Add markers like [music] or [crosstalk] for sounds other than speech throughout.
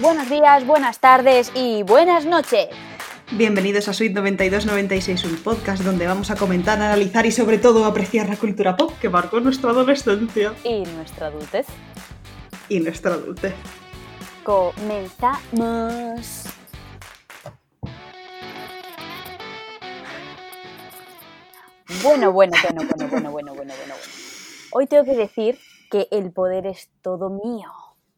Buenos días, buenas tardes y buenas noches. Bienvenidos a Suite 9296, un podcast donde vamos a comentar, analizar y sobre todo apreciar la cultura pop que marcó nuestra adolescencia Y nuestra adultez. y nuestra adultez. Comenzamos. Bueno, bueno, bueno, bueno, bueno, bueno, bueno, bueno, bueno. Hoy tengo que decir que el poder es todo mío,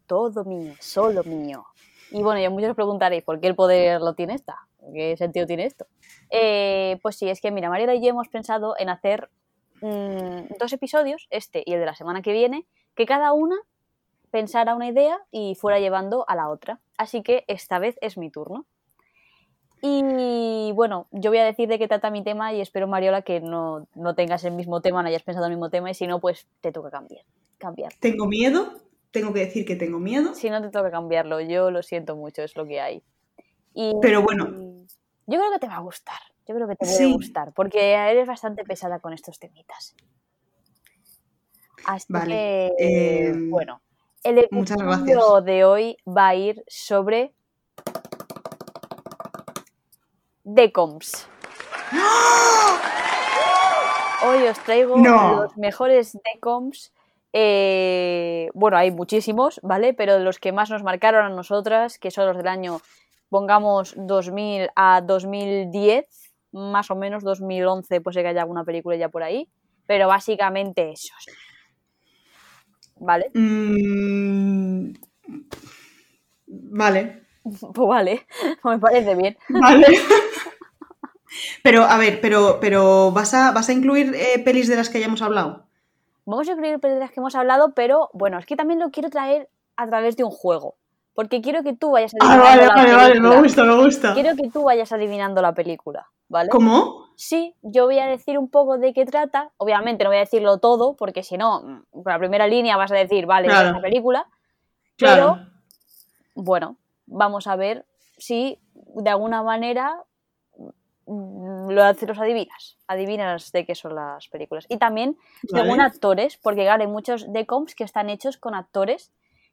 todo mío, solo mío. Y bueno, ya muchos os preguntaréis, ¿por qué el poder lo tiene esta? ¿Qué sentido tiene esto? Eh, pues sí, es que mira, Mariela y yo hemos pensado en hacer mm, dos episodios, este y el de la semana que viene, que cada una pensara una idea y fuera llevando a la otra. Así que esta vez es mi turno. Y bueno, yo voy a decir de qué trata mi tema y espero, Mariola, que no, no tengas el mismo tema, no hayas pensado el mismo tema y si no, pues te toca cambiar. cambiar. Tengo miedo, tengo que decir que tengo miedo, Si no, te toca cambiarlo. Yo lo siento mucho, es lo que hay. Y pero bueno, yo creo que te va a gustar. Yo creo que te puede Sí. gustar, porque eres bastante pesada con estos temitas. Así Vale, que, eh, bueno, el episodio de hoy va a ir sobre decoms. Hoy os traigo No. los mejores decoms. Eh, bueno, hay muchísimos, ¿vale? Pero los que más nos marcaron a nosotras, que son los del año, pongamos 2000 a 2010, más o menos 2011, pues sé que haya alguna película ya por ahí, pero básicamente esos. ¿Vale? mm, vale, [laughs] Pues vale, [laughs] me parece bien. vale. [laughs] Pero, a ver, pero, pero ¿vas a, vas a incluir eh, pelis de las que hayamos hablado? Vamos a incluir películas que hemos hablado, pero bueno, es que también lo quiero traer a través de un juego. Porque quiero que tú vayas Ah, adivinando vale, la vale, vale, me gusta, me gusta. Quiero que tú vayas adivinando la película, ¿vale? ¿Cómo? Sí, yo voy a decir un poco de qué trata. Obviamente no voy a decirlo todo, porque si no, con la primera línea vas a decir, vale, Claro. es una película. Claro. Pero, bueno, vamos a ver si de alguna manera lo haces, los adivinas. Adivinas de qué son las películas. Y también según Vale. actores, porque claro, hay muchos decoms que están hechos con actores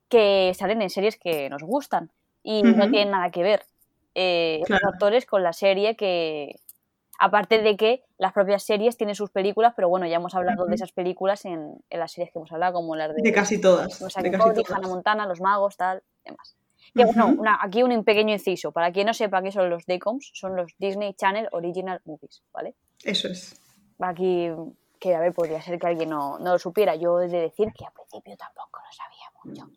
que salen en series que nos gustan y no tienen nada que ver eh, Claro. actores con la serie que aparte de que las propias series tienen sus películas pero bueno ya hemos hablado de esas películas en, en las series que hemos hablado como las de, De casi todas. o sea, De que casi Cody, todas. Hannah Montana los magos tal demás que una- aquí un pequeño inciso para quien no sepa qué son los decoms son los Disney Channel Original Movies vale Eso es. aquí que a ver podría ser que alguien no, no lo supiera yo he de decir que al principio tampoco lo sabía mucho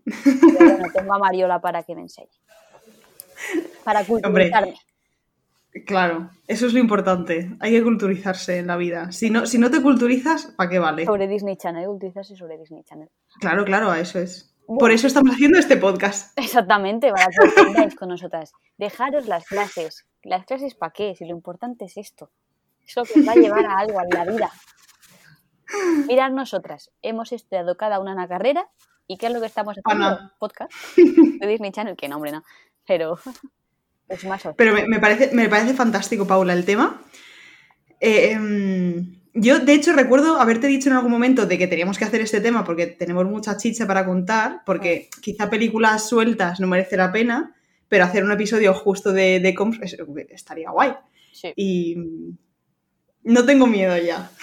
pero bueno tengo a Mariola para que me enseñe para culturizarme Claro, eso es lo importante. Hay que culturizarse en la vida. Si no, si no te culturizas, ¿para qué vale? sobre Disney Channel utilizarse sobre Disney Channel Claro, claro, a eso es. Bueno. Por eso estamos haciendo este podcast. exactamente para que aprendáis con nosotras. Dejaros las clases. Las clases para qué si lo importante es esto. Es lo que os va a llevar a algo en la vida. Mirad nosotras. Hemos estudiado cada una una carrera y qué es lo que estamos haciendo Ana. podcast. De Disney Channel que nombre no. Pero es más o- Pero me, me parece, me parece fantástico, Paula, el tema. Eh, em, yo, de hecho, recuerdo haberte dicho en algún momento de que teníamos que hacer este tema porque tenemos mucha chicha para contar, porque quizá películas sueltas no merece la pena, pero hacer un episodio justo de, de comps es- estaría guay. sí. Y no tengo miedo ya. [laughs]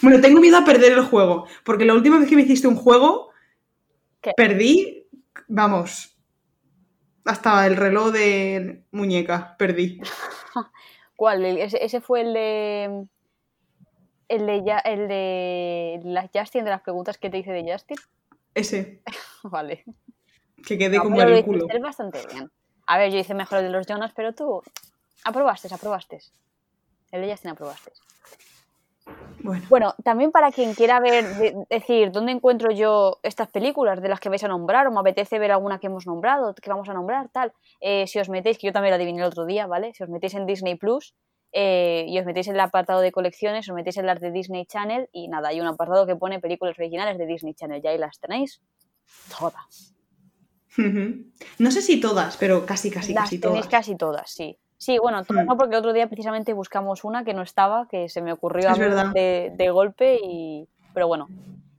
Bueno, tengo miedo a perder el juego, porque la última vez que me hiciste un juego, ¿Qué? perdí, vamos, hasta el reloj de muñeca, perdí. [laughs] ¿Cuál? Ese, ese fue el de. El de, Ya- el de la Justin, de las preguntas que te hice de Justin. Ese, [laughs] Vale. que quedé No, como pero el culo. bastante bien. A ver, yo hice mejor el de los Jonas, pero tú aprobaste, aprobaste. El de Justin aprobaste. Bueno, Bueno, también para quien quiera ver, de- decir, ¿dónde encuentro yo estas películas de las que vais a nombrar? O me apetece ver alguna que hemos nombrado, que vamos a nombrar, tal. Eh, si os metéis, que yo también la adiviné el otro día, ¿vale? Si os metéis en Disney Plus eh, y os metéis en el apartado de colecciones, os metéis en las de Disney Channel y nada, hay un apartado que pone películas originales de Disney Channel. Ya ahí las tenéis todas. no sé si todas, pero casi, casi, las casi tenéis todas. casi todas, sí. Sí, bueno, todas Hmm. no, porque el otro día precisamente buscamos una que no estaba, que se me ocurrió a mí de, de golpe y... Pero bueno,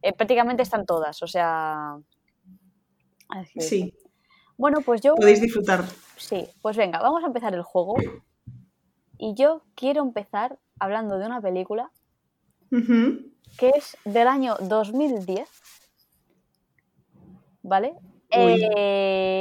eh, prácticamente están todas, o sea... Sí. Bueno, pues yo. Podéis disfrutar. Sí, pues venga, vamos a empezar el juego. Y yo quiero empezar hablando de una película que es del año 2010. ¿Vale? Eh,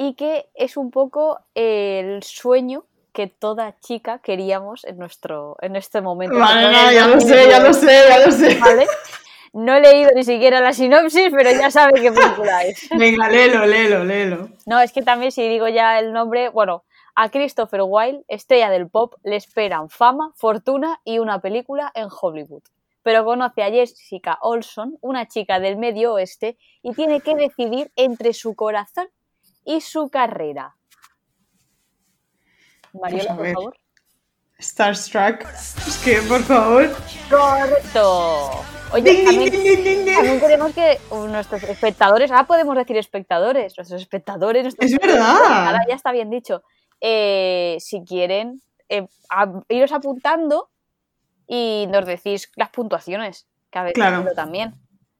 Y que es un poco el sueño que toda chica queríamos en nuestro en este momento. Vale, vale, ya lo sé, ya lo sé, ya lo sé. ¿Vale? [laughs] No he leído ni siquiera la sinopsis, pero ya sabe qué película [laughs] es. Venga, léelo, léelo, léelo. No, es que también si digo ya el nombre, bueno, a Christopher Wilde, estrella del pop, le esperan fama, fortuna y una película en Hollywood. Pero conoce a Jessica Olson, una chica del medio oeste, y tiene que decidir entre su corazón y su carrera. Mariola, por favor. Starstruck. Que, por favor. Correcto. Oye, también, también queremos que nuestros espectadores, ahora podemos decir espectadores, nuestros espectadores, nuestros Es verdad. ahora ya está bien dicho. Eh, si quieren, eh, a- iros apuntando y nos decís las puntuaciones que habéis Claro. también.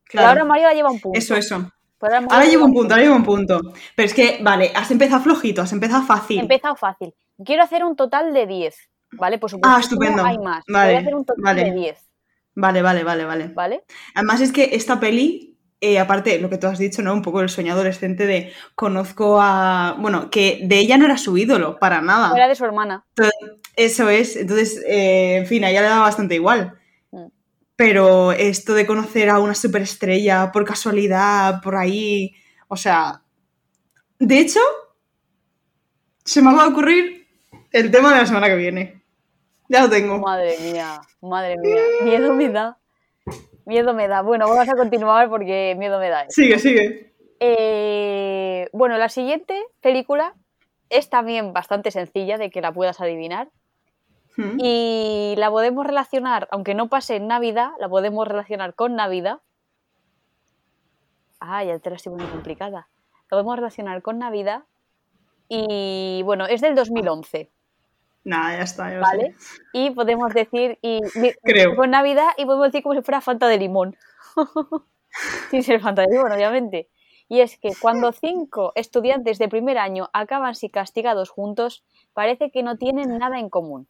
Claro. ahora Mario lleva un punto. Eso, eso. Pero ahora Ahora llevo un punto, ahora llevo un punto. Pero es que, vale, has empezado flojito, has empezado He fácil. empezado fácil. Quiero hacer un total de 10, ¿vale? Por supuesto, Ah, estupendo. hay más. Vale, Voy a hacer un total vale. de 10, Vale, vale, vale, vale. ¿vale? Además es que esta peli, eh, aparte lo que tú has dicho, ¿no? Un poco el sueño adolescente de conozco a... Bueno, que de ella no era su ídolo, para nada. Fuera de su hermana. Eso es. Entonces, eh, en fin, a ella le da bastante igual. Mm. Pero esto de conocer a una superestrella por casualidad, por ahí... O sea... De hecho, se me va a ocurrir el tema de la semana que viene. Ya lo tengo. Madre mía, madre mía. Miedo me da. Miedo me da. Bueno, vamos a continuar porque miedo me da. Sigue, sigue. Eh, bueno, la siguiente película es también bastante sencilla de que la puedas adivinar Mm. y la podemos relacionar, aunque no pase en Navidad, la podemos relacionar con Navidad. Ah, ya te la estoy muy complicada. La podemos relacionar con Navidad y bueno, es del 2011, Nada, ya está. ya ¿vale? sé. Y podemos decir, y Creo. con Navidad y podemos decir como si fuera Fanta de limón. [laughs] Sin ser Fanta de limón, obviamente. Y es que cuando cinco estudiantes de primer año acaban si castigados juntos, parece que no tienen nada en común.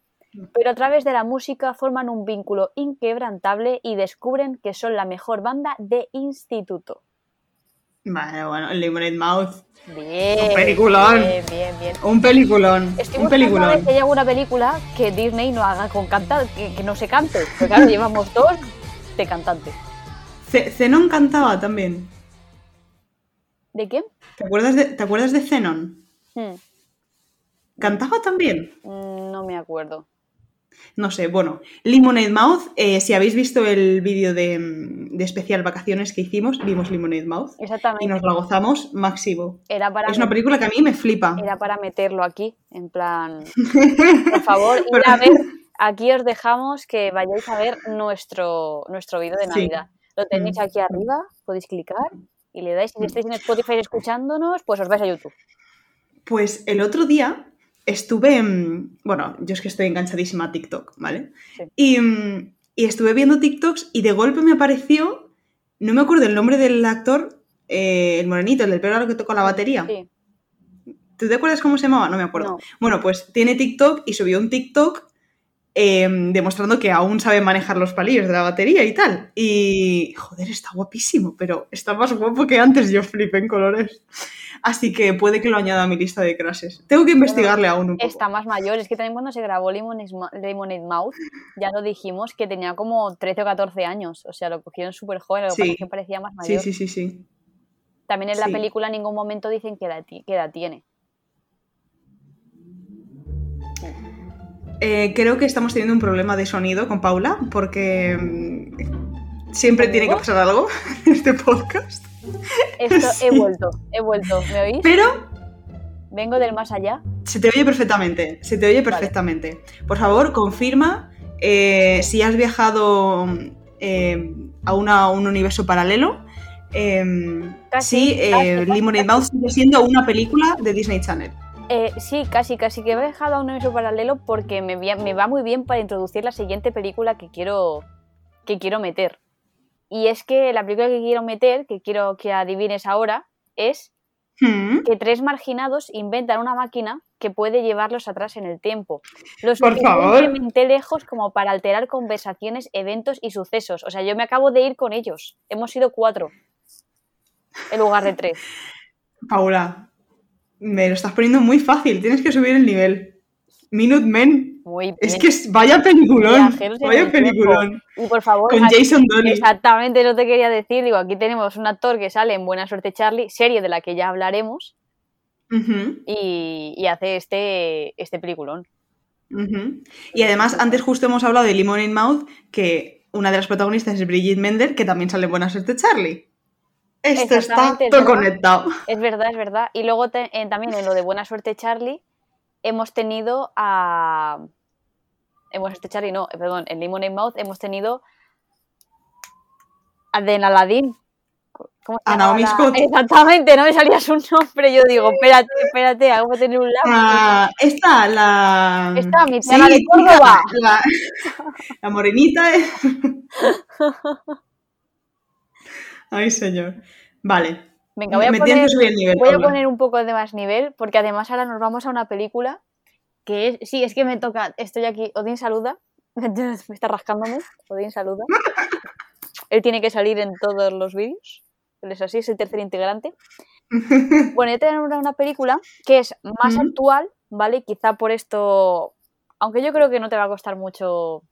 Pero a través de la música forman un vínculo inquebrantable y descubren que son la mejor banda de instituto. Vale, bueno, el Lemonade Mouth. Bien. Un peliculón. Bien, bien, bien. Un peliculón. Estoy un peliculón. si hay alguna película que Disney no haga con cantar, que, que no se cante. Porque claro, [laughs] llevamos dos de cantante. Ce- Zenon cantaba también. ¿De quién? ¿Te acuerdas de, ¿te acuerdas de Zenon? Hmm, ¿Cantaba también? mm, no me acuerdo. No sé, bueno. Lemonade Mouth, eh, si habéis visto el vídeo de, mm, de especial vacaciones que hicimos, vimos Lemonade Mouth y Exactamente. nos la gozamos máximo. Era para, Es una película que a mí me flipa. era para meterlo aquí, en plan, [laughs] por favor, ir a ver, aquí os dejamos que vayáis a ver nuestro, nuestro vídeo de Sí. Navidad. Lo tenéis Mm. aquí arriba, podéis clicar y le dais, si estáis en Spotify escuchándonos, pues os vais a YouTube. Pues el otro día estuve, en- bueno, yo es que estoy enganchadísima a TikTok, ¿vale? Sí. Y, y estuve viendo TikToks y de golpe me apareció, no me acuerdo el nombre del actor, eh, el morenito, el del pelo que toca la batería. Sí, ¿Tú te acuerdas cómo se llamaba? No me acuerdo. No. Bueno, pues tiene TikTok y subió un TikTok eh, demostrando que aún sabe manejar los palillos de la batería y tal. Y, joder, está guapísimo, pero está más guapo que antes. Yo flipé en colores. Así que puede que lo añada a mi lista de crashes. Tengo que investigarle aún un poco. está más mayor. Es que también cuando se grabó Lemonade, Mouth, ya lo dijimos que tenía como 13 o 14 años. O sea, lo cogieron súper joven, lo que Sí. que parecía más Sí, mayor. sí, sí, sí. También en la sí. película en ningún momento dicen qué edad, qué edad tiene. Eh, creo que estamos teniendo un problema de sonido con Paula porque mm, siempre tiene que pasar algo [laughs] en este podcast. Esto he vuelto, he vuelto. ¿Me oís? Pero Vengo del más allá. Se te oye perfectamente, se te oye perfectamente. Por favor, confirma eh, si has viajado eh, a, una- a un universo paralelo. eh, Casi, si eh, casi, Lemonade. Mouth sigue siendo una película de Disney Channel. Eh, sí, casi, casi que he dejado a un universo paralelo porque me, me va muy bien para introducir la siguiente película que quiero, que quiero meter. Y es que la película que quiero meter, que quiero que adivines ahora, es Mm. que tres marginados inventan una máquina que puede llevarlos atrás en el tiempo. Lo Por favor. suficientemente lejos como para alterar conversaciones, eventos y sucesos. O sea, yo me acabo de ir con ellos. Hemos sido cuatro en lugar de tres. Paula, me lo estás poniendo muy fácil. Tienes que subir el nivel. Minutemen. Muy. Es que es- vaya peliculón. Vaya peliculón. Y por favor, Con aquí- Jason Dooley. exactamente eso te quería decir. Digo, aquí tenemos un actor que sale en Buena Suerte Charlie, serie de la que ya hablaremos, y, y hace este, este peliculón. Y además, antes justo hemos hablado de Limon in Mouth, que una de las protagonistas es Brigitte Mender, que también sale en Buena Suerte Charlie. Esto está es todo conectado. Es verdad, es verdad. Y luego te- eh, también en lo de Buena Suerte Charlie hemos tenido a... Buena Suerte Charlie no, perdón, en Lemon and Mouth hemos tenido a de Aladdin. ¿Cómo se. Exactamente, no me salía su nombre. Yo digo, espérate, espérate, hago tener un lápiz. Ah, esta, la. Esta, mi Sí, de Córdoba. La, la morenita. es- [laughs] Ay, señor. Vale. Venga, voy a Me poner, que subir el nivel. voy a poner un poco de más nivel, porque además ahora nos vamos a una película que es, sí, es que me toca, estoy aquí, Odín saluda, [laughs] me está rascándome, Odín saluda. [laughs] Él tiene que salir en todos los vídeos, él es así, es el tercer integrante. [laughs] Bueno, yo tengo una, una película que es más actual, ¿vale? Quizá por esto, aunque yo creo que no te va a costar mucho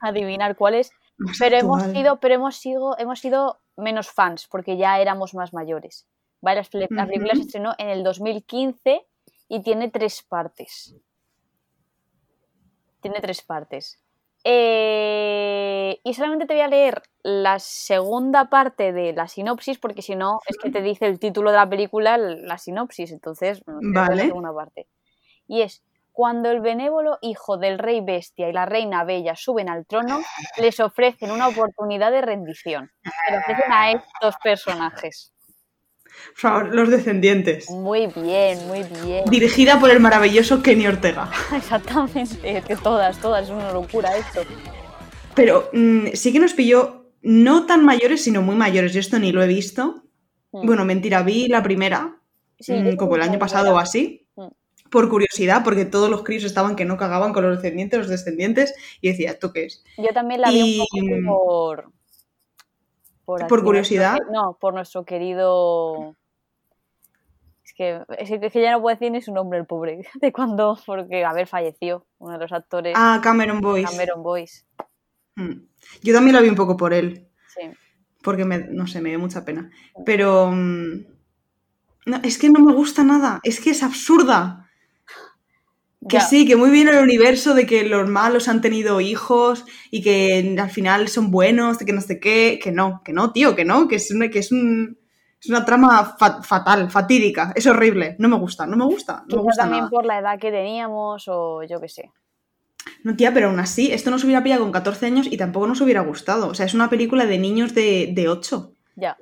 adivinar cuál es, Más pero hemos sido, pero hemos sido, hemos sido menos fans porque ya éramos más mayores. ¿vale? La peli- La película se estrenó en el 2015 y tiene tres partes. Tiene tres partes. Eh, y solamente te voy a leer la segunda parte de la sinopsis, porque si no, es que te dice el título de la película, la sinopsis. Entonces, no, Vale. la segunda parte. Y es: Cuando el benévolo hijo del rey bestia y la reina bella suben al trono, les ofrecen una oportunidad de rendición. Le ofrecen a estos personajes. [laughs] Por favor, Los Descendientes. Muy bien, muy bien. Dirigida por el maravilloso Kenny Ortega. [laughs] Exactamente, que todas, todas, es una locura esto. Pero mm, sí que nos pilló no tan mayores, sino muy mayores. Yo esto ni lo he visto. Mm. Bueno, mentira, vi la primera, Sí, mm, como el año pasado o así, Mm. por curiosidad, porque todos los críos estaban que no cagaban con los descendientes, los descendientes, y decía, ¿esto qué es? Yo también la vi un poco por. ¿Por curiosidad? nuestro no, por nuestro querido. Es que, es que- ya no puedo decir ni su nombre, el pobre. [laughs] De cuando. Porque, a ver, falleció uno de los actores, Ah, Cameron Boyce. Cameron Boyce. Mm. Yo también la vi un poco por él, Sí. porque me, no sé, me dio mucha pena. Pero mm, no, es que no me gusta nada, es que es absurda. Que Ya, sí, que muy bien el universo de que los malos han tenido hijos y que al final son buenos, que no sé qué, que no, que no, tío, que no, que es una, que es un- es una trama fa- fatal, fatídica, es horrible, no me gusta, no me gusta, no me gusta también nada. por la edad que teníamos o yo qué sé. No, tía, pero aún así, esto nos hubiera pillado con 14 años y tampoco nos hubiera gustado. O sea, es una película de niños de, de 8. Ya.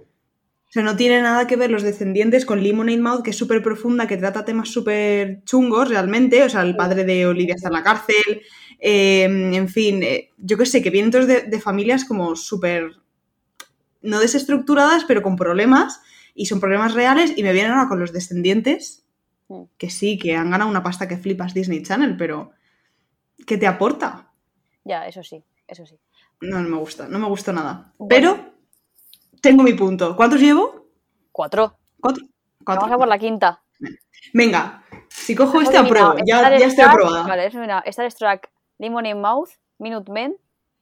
O sea, no tiene nada que ver los descendientes con Lemonade Mouth, que es súper profunda, que trata temas súper chungos realmente. O sea, el padre de Olivia está en la cárcel. eh, en fin, eh, yo qué sé, que vienen todos de, de familias como súper. no desestructuradas, pero con problemas. Y son problemas reales. Y me vienen ahora con los descendientes. Que sí, que han ganado una pasta que flipas Disney Channel, pero. ¿Qué te aporta? Ya, eso sí, eso sí. No, no me gusta, no me gusta nada. Bueno. Pero tengo mi punto. ¿Cuántos llevo? Cuatro. Cuatro. Cuatro. Vamos a por la quinta. Venga, si cojo este apruebo, ya, Star ya estoy aprobada. Vale, Star Struck, Lemon in Mouth, Minutemen,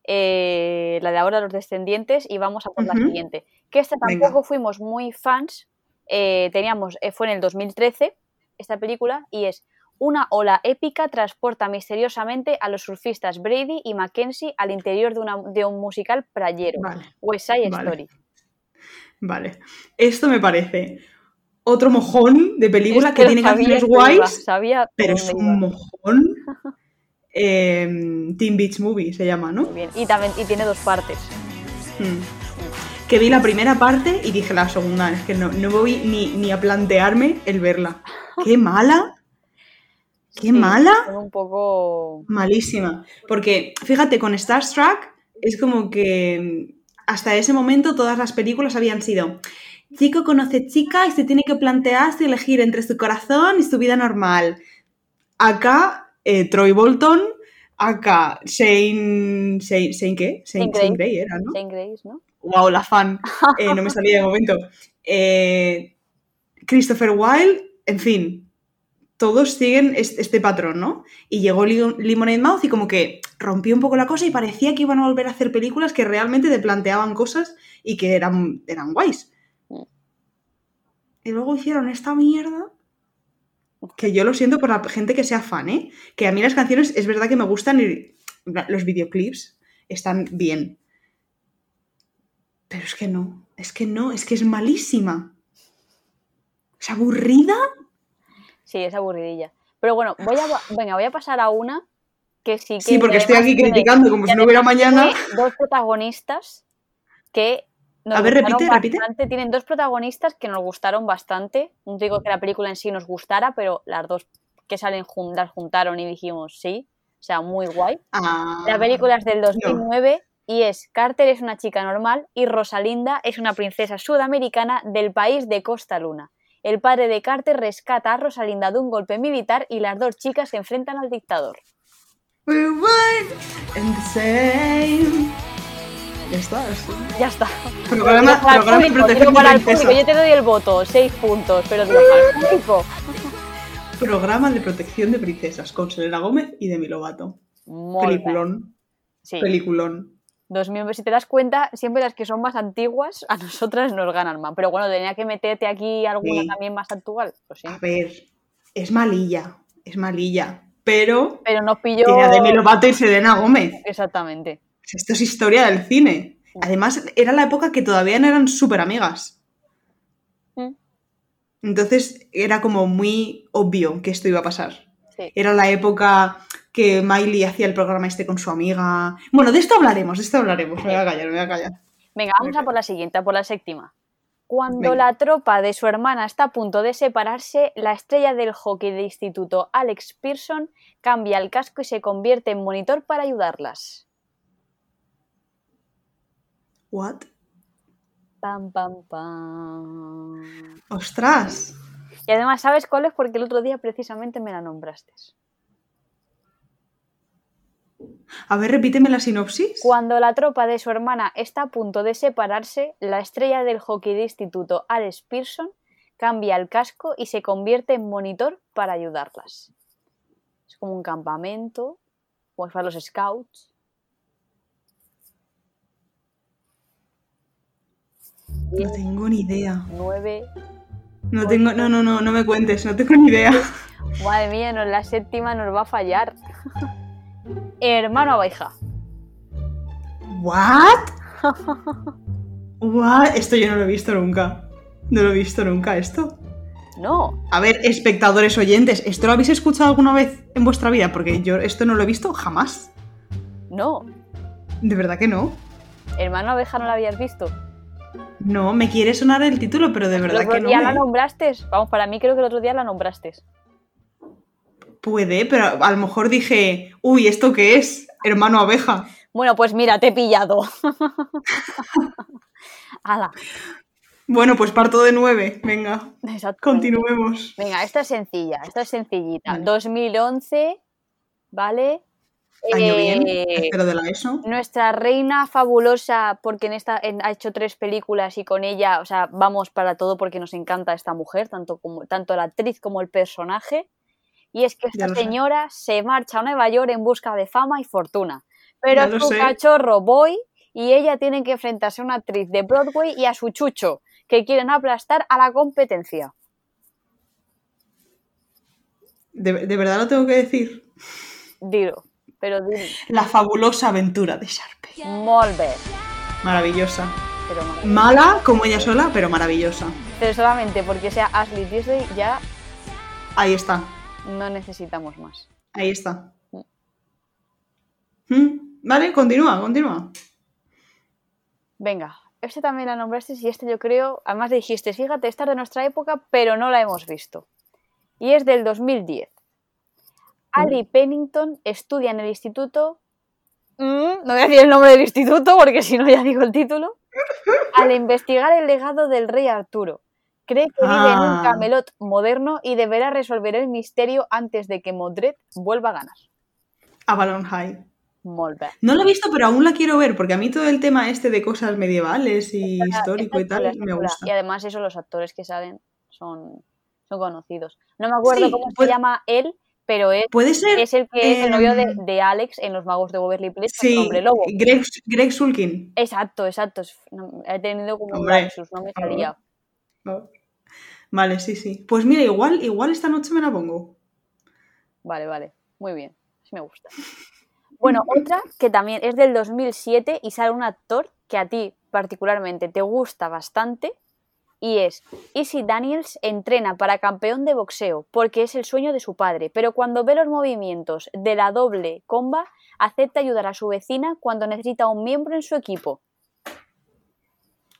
eh, la de ahora los descendientes y vamos a por la siguiente. Que esta Venga. tampoco fuimos muy fans. eh, teníamos, eh, fue en el 2013 esta película y es una ola épica transporta misteriosamente a los surfistas Brady y Mackenzie al interior de, una- de un musical playero, Vale, West Side Vale. Story. Vale. Esto me parece otro mojón de película Es que, lo tiene canciones que guays, sabía pero es un mojón. [laughs] Eh, Teen Beach Movie se llama, ¿no? Muy bien. Y, también, y tiene dos partes. Mm. Que vi la primera parte y dije la segunda, es que no, no voy ni, ni a plantearme el verla. [laughs] ¡Qué mala! ¡Qué Sí, mala! un poco... Malísima. Porque, fíjate, con Starstruck es como que hasta ese momento todas las películas habían sido chico conoce chica y se tiene que plantearse elegir entre su corazón y su vida normal. Acá, eh, Troy Bolton, acá, Shane, Shane, Shane ¿qué? Shane, Shane Grey. Shane Grey era, ¿no? Jane Grace, ¿no? Wow, la fan. Eh, no me salía de momento. Eh, Christopher Wilde, en fin, todos siguen es- este patrón, ¿no? Y llegó Li- Lemonade Mouth y como que rompió un poco la cosa y parecía que iban a volver a hacer películas que realmente te planteaban cosas y que eran, eran guays. Y luego hicieron esta mierda. Que yo lo siento por la gente que sea fan, ¿eh? Que a mí las canciones es verdad que me gustan y los videoclips están bien. Pero es que no, es que no, es que es malísima. Es aburrida. Sí, es aburridilla. Pero bueno, voy a, venga, voy a pasar a una que sí que. Sí, porque estoy aquí criticando como si no hubiera mañana. dos protagonistas que nos A ver, repite, repite. Tienen dos protagonistas que nos gustaron bastante. No digo que la película en sí nos gustara, pero las dos que salen jun- las juntaron y dijimos sí. O sea, muy guay. Ah, La película es del 2009 y es Carter es una chica normal y Rosalinda es una princesa sudamericana del país de Costa Luna. El padre de Carter rescata a Rosalinda de un golpe militar y las dos chicas se enfrentan al dictador. We in the same. Ya está. sí. Ya está. Programa, Digo para el programa de público, para el público, yo te doy el voto, seis puntos, pero digo para el público. Programa de protección de princesas con Selena Gómez y Demi Lovato. Peliculón. Sí, Peliculón. 2000, si te das cuenta, siempre las que son más antiguas a nosotras nos ganan más. Pero bueno, tenía que meterte aquí alguna Sí. también más actual. Pues sí. A ver, es malilla. Es malilla. Pero Pero nos pilló. tiene a Demi Lovato y Selena Gómez. Exactamente. Esto es historia del cine. Además, era la época que todavía no eran súper amigas. Mm. Entonces era como muy obvio que esto iba a pasar. Sí. Era la época que Miley hacía el programa este con su amiga. Bueno, de esto hablaremos, de esto hablaremos. Me voy a callar, me voy a callar. Venga, vamos a por la siguiente, a por la séptima. Cuando Venga. la tropa de su hermana está a punto de separarse, la estrella del hockey de instituto Alex Pearson cambia el casco y se convierte en monitor para ayudarlas. ¿What? Pam, pam, pam. ¡Ostras! Y además, ¿sabes cuál es? Porque el otro día precisamente me la nombraste. A ver, repíteme la sinopsis. Cuando la tropa de su hermana está a punto de separarse, la estrella del hockey de instituto Alex Pearson cambia el casco y se convierte en monitor para ayudarlas. Es como un campamento, pues para los scouts. No tengo ni idea. 9. No tengo, no, no, no, no me cuentes, no tengo ni idea. Madre mía, no, la séptima nos va a fallar. [laughs] Hermano abeja. ¿What? [laughs] ¿What? Esto yo no lo he visto nunca. No lo he visto nunca esto. No, A ver, espectadores oyentes, ¿esto lo habéis escuchado alguna vez en vuestra vida? Porque yo esto no lo he visto jamás. no. De verdad que no. Hermano abeja no la habías visto. No, me quiere sonar el título, pero de El verdad otro que no. día la nombraste. Vamos, para mí creo que el otro día la nombraste. Puede, pero a lo mejor dije, uy, ¿esto qué es? Hermano abeja. Bueno, pues mira, te he pillado. [laughs] Ala, Bueno, pues parto de nueve. Venga, exacto. continuemos. Venga, esta es sencilla, esta es sencillita. Vale. 2011, ¿vale? Año bien, Eh, tercero de la ESO. nuestra reina fabulosa, porque en esta en- ha hecho tres películas y con ella, o sea, vamos para todo porque nos encanta esta mujer, tanto, como, tanto la actriz como el personaje. Y es que esta sé. señora se marcha a Nueva York en busca de fama y fortuna. Pero lo su cachorro Boy y ella tienen que enfrentarse a una actriz de Broadway y a su chucho, que quieren aplastar a la competencia. ¿De, de verdad lo tengo que decir? Dilo, pero dilo. La fabulosa aventura de Sharpay. Molt bé, Maravillosa. pero no. Mala como ella sola, pero maravillosa. Pero solamente porque sea Ashley Tisdale ya Ahí está. No necesitamos más. Ahí está. Mm, Vale, continúa, continúa. Venga, este también la nombraste y este yo creo, además dijiste, fíjate, esta es de nuestra época, pero no la hemos visto. Y es del 2010. Ali Pennington estudia en el instituto... Mm, no voy a decir el nombre del instituto porque si no ya digo el título. al investigar el legado del rey Arturo. Cree que vive en un Ah. Camelot moderno y deberá resolver el misterio antes de que Modred vuelva a ganar. Avalon High. Molt bé. No la he visto, pero aún la quiero ver, porque a mí todo el tema este de cosas medievales y Está- histórico y tal me gusta. Y además eso, los actores que salen son, son conocidos. No me acuerdo Sí, cómo se llama él, pero es, Puede ser es el que es el novio de, em, de Alex en Los Magos de Waverly Place con sí, Hombre Lobo. Greg, Greg Sulkin. Exacto, exacto. no, he tenido como un no me salía. Oh. Vale, sí, sí. Pues mira, igual, igual esta noche me la pongo. Vale, vale. Muy bien. Sí me gusta. Bueno, [laughs] otra que también es del 2007 y sale un actor que a ti particularmente te gusta bastante y es Easy Daniels entrena para campeón de boxeo porque es el sueño de su padre, pero cuando ve los movimientos de la doble comba acepta ayudar a su vecina cuando necesita un miembro en su equipo.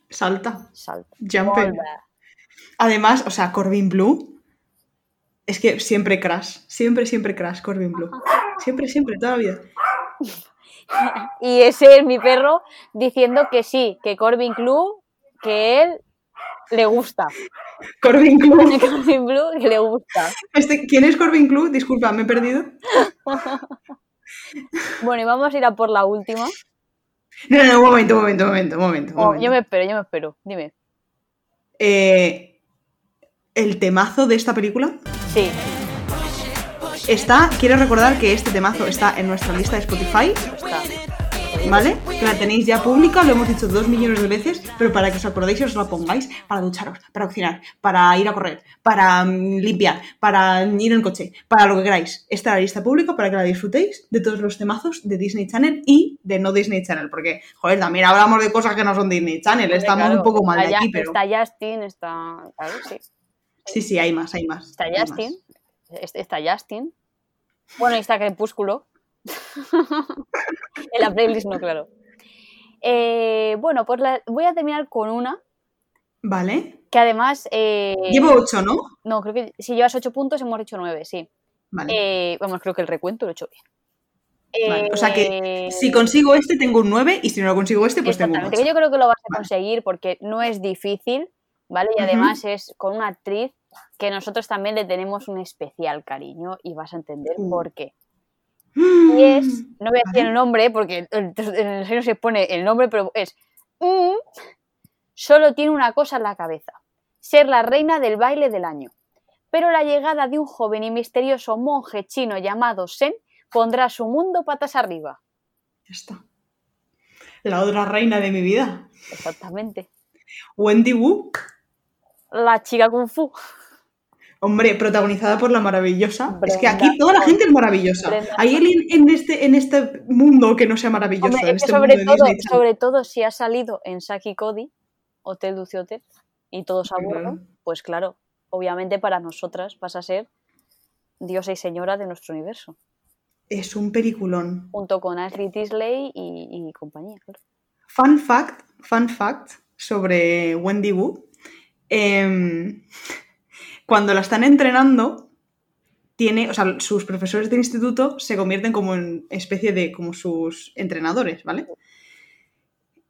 Salta. Salta. Bé. Además, o sea, Corbin Blue. Es que siempre crash. Siempre, siempre crash, Corbin Blue. Siempre, siempre, toda la vida. [laughs] Y ese es mi perro diciendo que sí, que Corbin Club, que él le gusta. Corbin Blue. [laughs] Corbin Blue, que le gusta. Este, ¿Quién es Corbin Blue? Disculpa, me he perdido. [laughs] Bueno, y vamos a ir a por la última. No, no, no, un momento, un momento, un momento, un momento. un Oh, momento. yo me espero, yo me espero. Dime. Eh, el temazo de esta película Sí, está. Quiero recordar que este temazo está en nuestra lista de Spotify, está. ¿Vale? Que la tenéis ya pública, lo hemos dicho dos millones de veces, pero para que os acordéis y os la pongáis para ducharos, para cocinar, para ir a correr, para mm, limpiar, para ir en coche, para lo que queráis. Está en la lista pública para que la disfrutéis de todos los temazos de Disney Channel y de no Disney Channel, porque, joder, también hablamos de cosas que no son Disney Channel, Hombre, estamos claro, un poco mal de aquí, pero. Está Justin, está. Claro, sí. Sí, sí, hay más, hay más. Está hay. Justin. es- Está Justin. Bueno, y está Crepúsculo. [laughs] [laughs] en la playlist no, claro. Eh, bueno, pues la- voy a terminar con una Vale. que además. eh, Llevo ocho, ¿no? No, creo que si llevas 8 puntos hemos hecho 9, sí. Vale. Eh, vamos, creo que el recuento lo he hecho bien. Vale, O sea que Eh, si consigo este tengo un 9 y si no lo consigo este pues tengo un Exactamente, 8. que yo creo que lo vas a Vale. conseguir porque no es difícil, ¿vale? Y además es con una actriz que nosotros también le tenemos un especial cariño y vas a entender Uh. por qué. Y es, no voy a decir el nombre porque en en el serio se pone el nombre, pero es, mm, solo tiene una cosa en la cabeza, ser la reina del baile del año. Pero la llegada de un joven y misterioso monje chino llamado Sen pondrá su mundo patas arriba. Ya está. La otra reina de mi vida. Exactamente. Wendy Wu. La chica kung fu. Hombre, protagonizada por la maravillosa. es que aquí toda la gente es maravillosa. Brenda ¿Hay alguien en este, en este mundo que no sea maravilloso? Hombre, en este sobre mundo todo, sobre si ha salido en Saki Cody, Hotel Duce Hotel, y todos a bordo, pues claro, obviamente para nosotras vas a ser diosa y señora de nuestro universo, Es un peliculón. junto con Ashley Tisley y, y compañía. claro. Fun fact, fun fact sobre Wendy Wu. Em, cuando la están entrenando, tiene, o sea, sus profesores de instituto se convierten como en especie de como sus entrenadores, ¿vale? [laughs]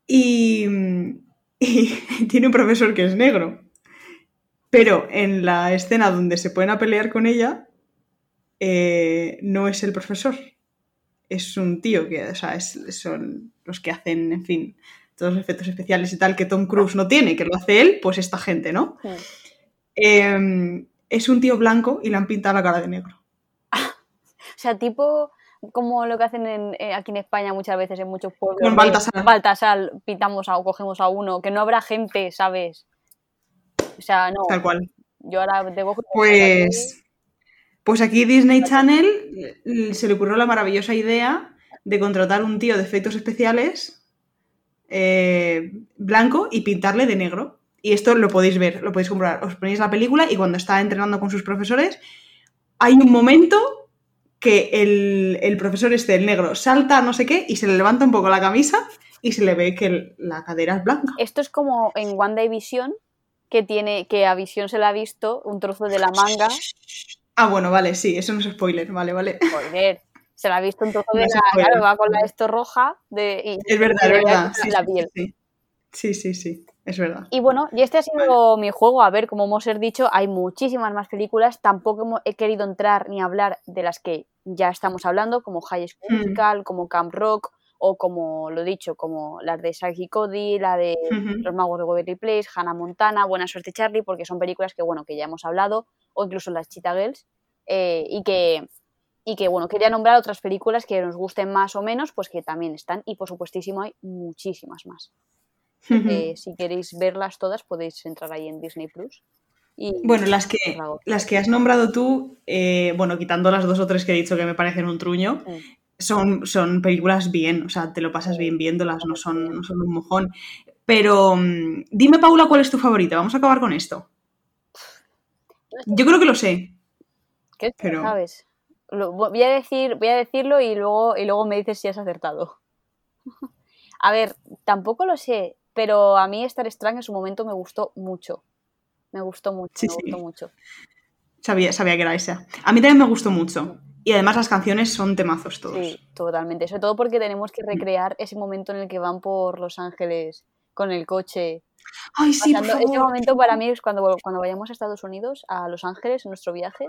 Y, tiene un profesor que es negro. Pero en la escena donde se pueden a pelear con ella, eh, no es el profesor. Es un tío que, o sea, es- son los que hacen, en fin, todos los efectos especiales y tal que Tom Cruise no tiene, que lo hace él, pues esta gente, ¿no? Eh, es un tío blanco y le han pintado la cara de negro. [laughs] O sea, tipo como lo que hacen en- eh, aquí en España muchas veces en muchos pueblos. Con Baltasar. Baltasar, pintamos a, o cogemos a uno, que no habrá gente, ¿sabes? O sea, no, Tal cual. yo ahora debo... Pues, pues aquí Disney Channel eh, se le ocurrió la maravillosa idea de contratar un tío de efectos especiales eh, blanco y pintarle de negro. Y esto lo podéis ver, lo podéis comprobar. Os ponéis la película y cuando está entrenando con sus profesores, hay un momento que el, el profesor este, el negro, salta no sé qué y se le levanta un poco la camisa y se le ve que el- la cadera es blanca. Esto es como en WandaVision, que tiene, que a Visión se le ha visto un trozo de la manga. Ah, bueno, vale, sí, eso no es spoiler, vale, vale. Joder, se le ha visto un trozo No de la. spoiler. Claro, va con la esto roja de, y Es verdad, es verdad. la sí, piel. sí, sí. Sí, sí, sí, es verdad. Y bueno, y este ha sido mi juego. A ver, como hemos dicho, hay muchísimas más películas. Tampoco he querido entrar ni hablar de las que ya estamos hablando, como High School Mm. Musical, como Camp Rock, o como lo he dicho, como las de Saki Cody, la de. Los Magos de Waverly Place, Hannah Montana, Buena Suerte Charlie, porque son películas que, bueno, que ya hemos hablado, o incluso las Cheetah Girls, eh, y que y que bueno, quería nombrar otras películas que nos gusten más o menos, pues que también están, y por supuestísimo hay muchísimas más. Eh, si queréis verlas todas, podéis entrar ahí en Disney Plus. Y Bueno, las que, las que has nombrado tú, eh, bueno, quitando las dos o tres que he dicho que me parecen un truño, Mm. son, son películas bien, o sea, te lo pasas bien viéndolas, no son, no son un mojón. Pero mm, dime, Paula, ¿cuál es tu favorita? Vamos a acabar con esto. Yo creo que lo sé. ¿Qué pero- sabes? Lo- voy, a decir, voy a decirlo y luego, y luego me dices si has acertado. [laughs] a ver, tampoco lo sé, pero a mí Star Strange en su momento me gustó mucho. Me gustó mucho, Sí, me sí. gustó mucho. Sabía, sabía que era esa. A mí también me gustó mucho. Y además las canciones son temazos todos. Sí, totalmente. Sobre todo porque tenemos que recrear ese momento en el que van por Los Ángeles con el coche. Ay, sí, por ese momento para mí es cuando, cuando vayamos a Estados Unidos, a Los Ángeles, en nuestro viaje.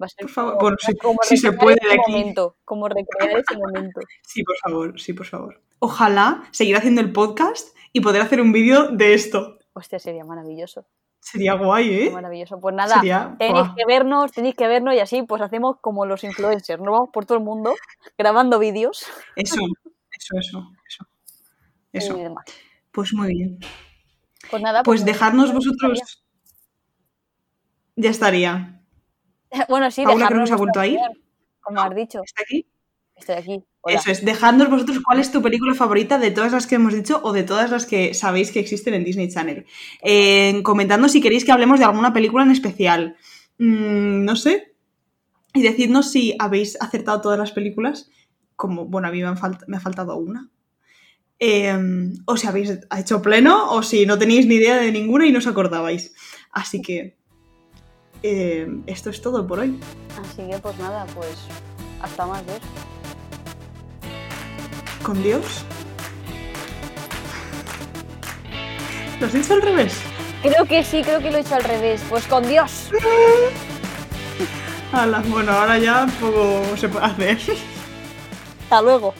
Va a ser Por favor. como- Bueno, sí, como si se puede ese de aquí. momento, como recrear ese momento. [laughs] Sí, por favor, sí, por favor. Ojalá seguir haciendo el podcast y poder hacer un vídeo de esto. Hostia, sería maravilloso. Sería guay, ¿eh? Maravilloso. Pues nada, Sería- tenéis que vernos, tenéis que vernos y así pues hacemos como los influencers. Nos vamos por todo el mundo grabando vídeos Eso, eso, eso, eso. [laughs] Eso. y demás. Pues muy bien. Pues nada, Pues dejadnos me vosotros. Ya estaría. [laughs] Bueno, sí, Paula, que se ha vuelto a ir. Como has dicho, ¿Está aquí? estoy aquí. Hola. Eso es, dejadnos vosotros cuál es tu película favorita de todas las que hemos dicho o de todas las que sabéis que existen en Disney Channel. Eh, comentadnos si queréis que hablemos de alguna película en especial. Mm, no sé. Y decidnos si habéis acertado todas las películas, como, bueno, a mí me, han me ha faltado una. Eh, o si habéis hecho pleno, o si no tenéis ni idea de ninguna y no os acordabais. Así que eh, esto es todo por hoy. Así que pues nada, pues hasta más ver. Con Dios. ¿Lo has dicho al revés? Creo que sí, creo que lo he hecho al revés. Pues con Dios. [laughs] Ala, bueno, ahora ya poco se puede hacer. Hasta luego.